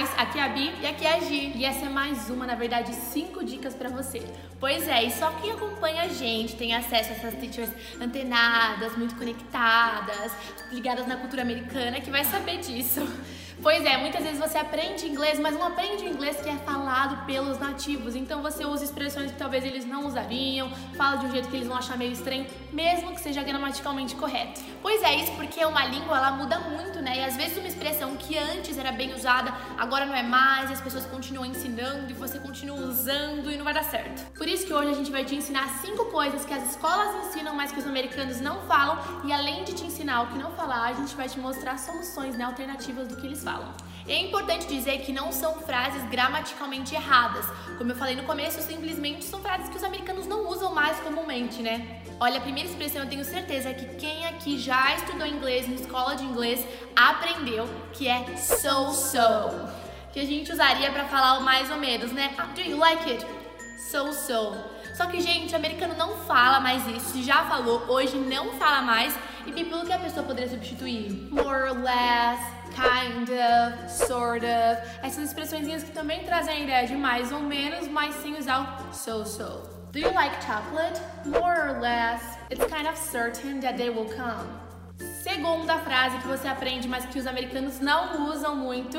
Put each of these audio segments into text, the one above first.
Thais, aqui é a Bi e aqui é a Gi. E essa é mais uma, na verdade, cinco dicas para você. Pois é, e só quem acompanha a gente tem acesso a essas teachers antenadas, muito conectadas, ligadas na cultura americana, que vai saber disso. Pois é, muitas vezes você aprende inglês, mas não aprende o inglês que é falado pelos nativos. Então você usa expressões que talvez eles não usariam, fala de um jeito que eles vão achar meio estranho, mesmo que seja gramaticalmente correto. Pois é, isso porque uma língua ela muda muito, né? E às vezes uma expressão que antes era bem usada, agora não é mais, e as pessoas continuam ensinando e você continua usando e não vai dar certo. Por isso que hoje a gente vai te ensinar cinco coisas que as escolas ensinam, mas que os americanos não falam, e além de te ensinar o que não falar, a gente vai te mostrar soluções né, alternativas do que eles falam falam. É importante dizer que não são frases gramaticalmente erradas. Como eu falei no começo, simplesmente são frases que os americanos não usam mais comumente, né? Olha, a primeira expressão eu tenho certeza que quem aqui já estudou inglês em escola de inglês aprendeu que é so so, que a gente usaria para falar o mais ou menos, né? Ah, do you like it? So so. Só que, gente, o americano não fala mais isso, já falou, hoje não fala mais. E pelo que a pessoa poderia substituir? More or less, kind of, sort of. Essas expressões que também trazem a ideia de mais ou menos, mas sem usar o so-so. Do you like chocolate? More or less. It's kind of certain that they will come. Segunda frase que você aprende, mas que os americanos não usam muito.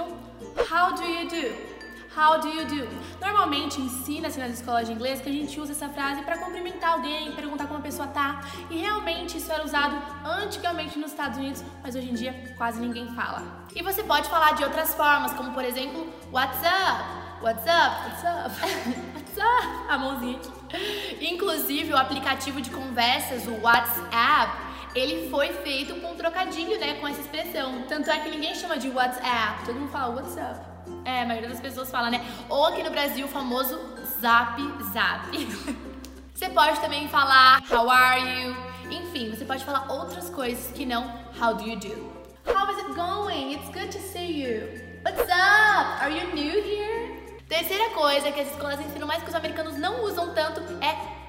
How do you do? How do you do? Normalmente ensina-se nas escolas de inglês que a gente usa essa frase para cumprimentar alguém, perguntar como a pessoa tá. E realmente isso era usado antigamente nos Estados Unidos, mas hoje em dia quase ninguém fala. E você pode falar de outras formas, como por exemplo, what's up? What's up? What's up? what's up? A mãozinha aqui. Inclusive, o aplicativo de conversas, o WhatsApp, ele foi feito com um trocadilho, né, com essa expressão. Tanto é que ninguém chama de WhatsApp, todo mundo fala what's up. É, a maioria das pessoas fala, né? Ou aqui no Brasil, o famoso zap zap. você pode também falar how are you? Enfim, você pode falar outras coisas que não how do you do. How is it going? It's good to see you. What's up? Are you new here? Terceira coisa que as escolas ensinam mais que os americanos não usam é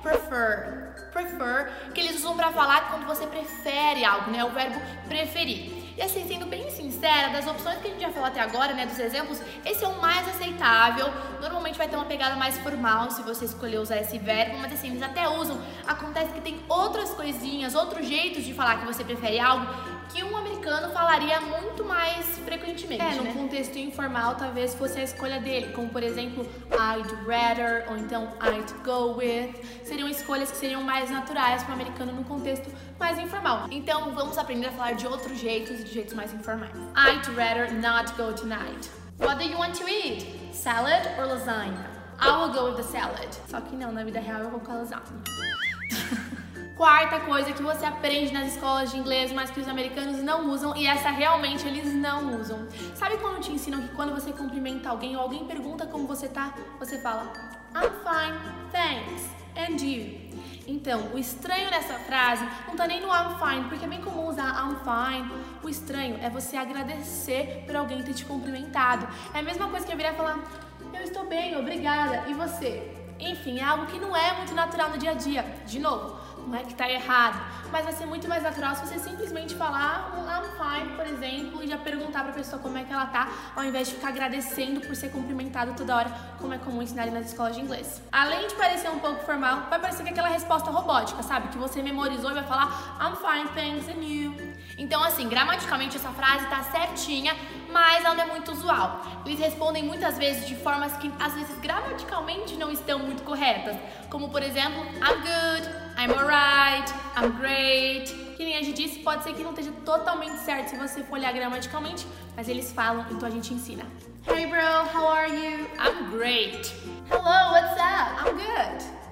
prefer. Prefer, que eles usam para falar quando você prefere algo, né? O verbo preferir. E assim, sendo bem sincera, das opções que a gente já falou até agora, né, dos exemplos, esse é o mais aceitável. Normalmente vai ter uma pegada mais formal se você escolher usar esse verbo, mas assim, eles até usam. Acontece que tem outras coisinhas, outros jeitos de falar que você prefere algo que um americano falaria muito mais frequentemente. É, no né? contexto informal, talvez fosse a escolha dele, como por exemplo, I'd rather ou então I'd go with. Seriam escolhas que seriam mais naturais para o americano no contexto mais informal. Então, vamos aprender a falar de outros jeitos e de jeitos mais informais. I'd rather not go tonight. What do you want to eat? Salad or lasagna? I will go with the salad. Só que não, na vida real eu vou com a lasagna. Quarta coisa que você aprende nas escolas de inglês, mas que os americanos não usam, e essa realmente eles não usam. Sabe quando te ensinam que quando você cumprimenta alguém ou alguém pergunta como você tá, você fala I'm fine, thanks, and you? Então, o estranho nessa frase não tá nem no I'm fine, porque é bem comum usar I'm fine. O estranho é você agradecer por alguém ter te cumprimentado. É a mesma coisa que eu viria falar eu estou bem, obrigada, e você? Enfim, é algo que não é muito natural no dia a dia. De novo, não é que tá errado, mas vai ser muito mais natural se você simplesmente falar um I'm fine, por exemplo, e já perguntar pra pessoa como é que ela tá, ao invés de ficar agradecendo por ser cumprimentado toda hora, como é comum ensinar nas escolas de inglês. Além de parecer um pouco formal, vai parecer que é aquela resposta robótica, sabe? Que você memorizou e vai falar I'm fine, thanks, and you. Então, assim, gramaticalmente essa frase tá certinha, mas ela não é muito usual. Eles respondem muitas vezes de formas que às vezes gramaticalmente não estão muito corretas, como por exemplo, I'm good, I'm alright, I'm great. Que nem a gente disse, pode ser que não esteja totalmente certo se você for olhar gramaticalmente, mas eles falam, então a gente ensina. Hey bro, how are you? I'm great. Hello, what's up? I'm good.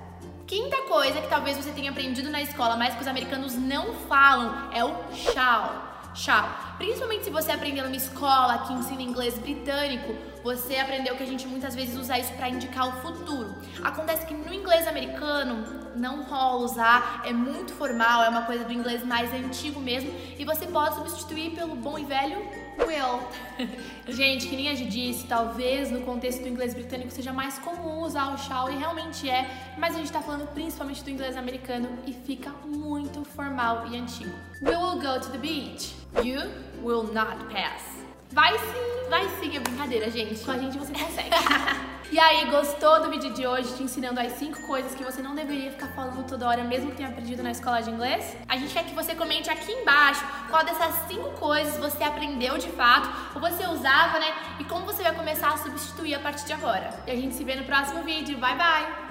Quinta coisa que talvez você tenha aprendido na escola, mas que os americanos não falam, é o shall. Shall. Principalmente se você aprendeu numa escola que ensina inglês britânico, você aprendeu que a gente muitas vezes usa isso para indicar o futuro. Acontece que no inglês americano não rola usar, é muito formal, é uma coisa do inglês mais antigo mesmo, e você pode substituir pelo bom e velho will. Gente, que nem a gente disse, talvez no contexto do inglês britânico seja mais comum usar o shall, e realmente é, mas a gente tá falando principalmente do inglês americano e fica muito formal e antigo. We will go to the beach. You will not pass. Vai sim, vai sim, é brincadeira. gente. Com a gente você consegue. e aí, gostou do vídeo de hoje te ensinando as 5 coisas que você não deveria ficar falando toda hora, mesmo que tenha aprendido na escola de inglês? A gente quer que você comente aqui embaixo qual dessas 5 coisas você aprendeu de fato, ou você usava, né? E como você vai começar a substituir a partir de agora. E a gente se vê no próximo vídeo. Bye, bye!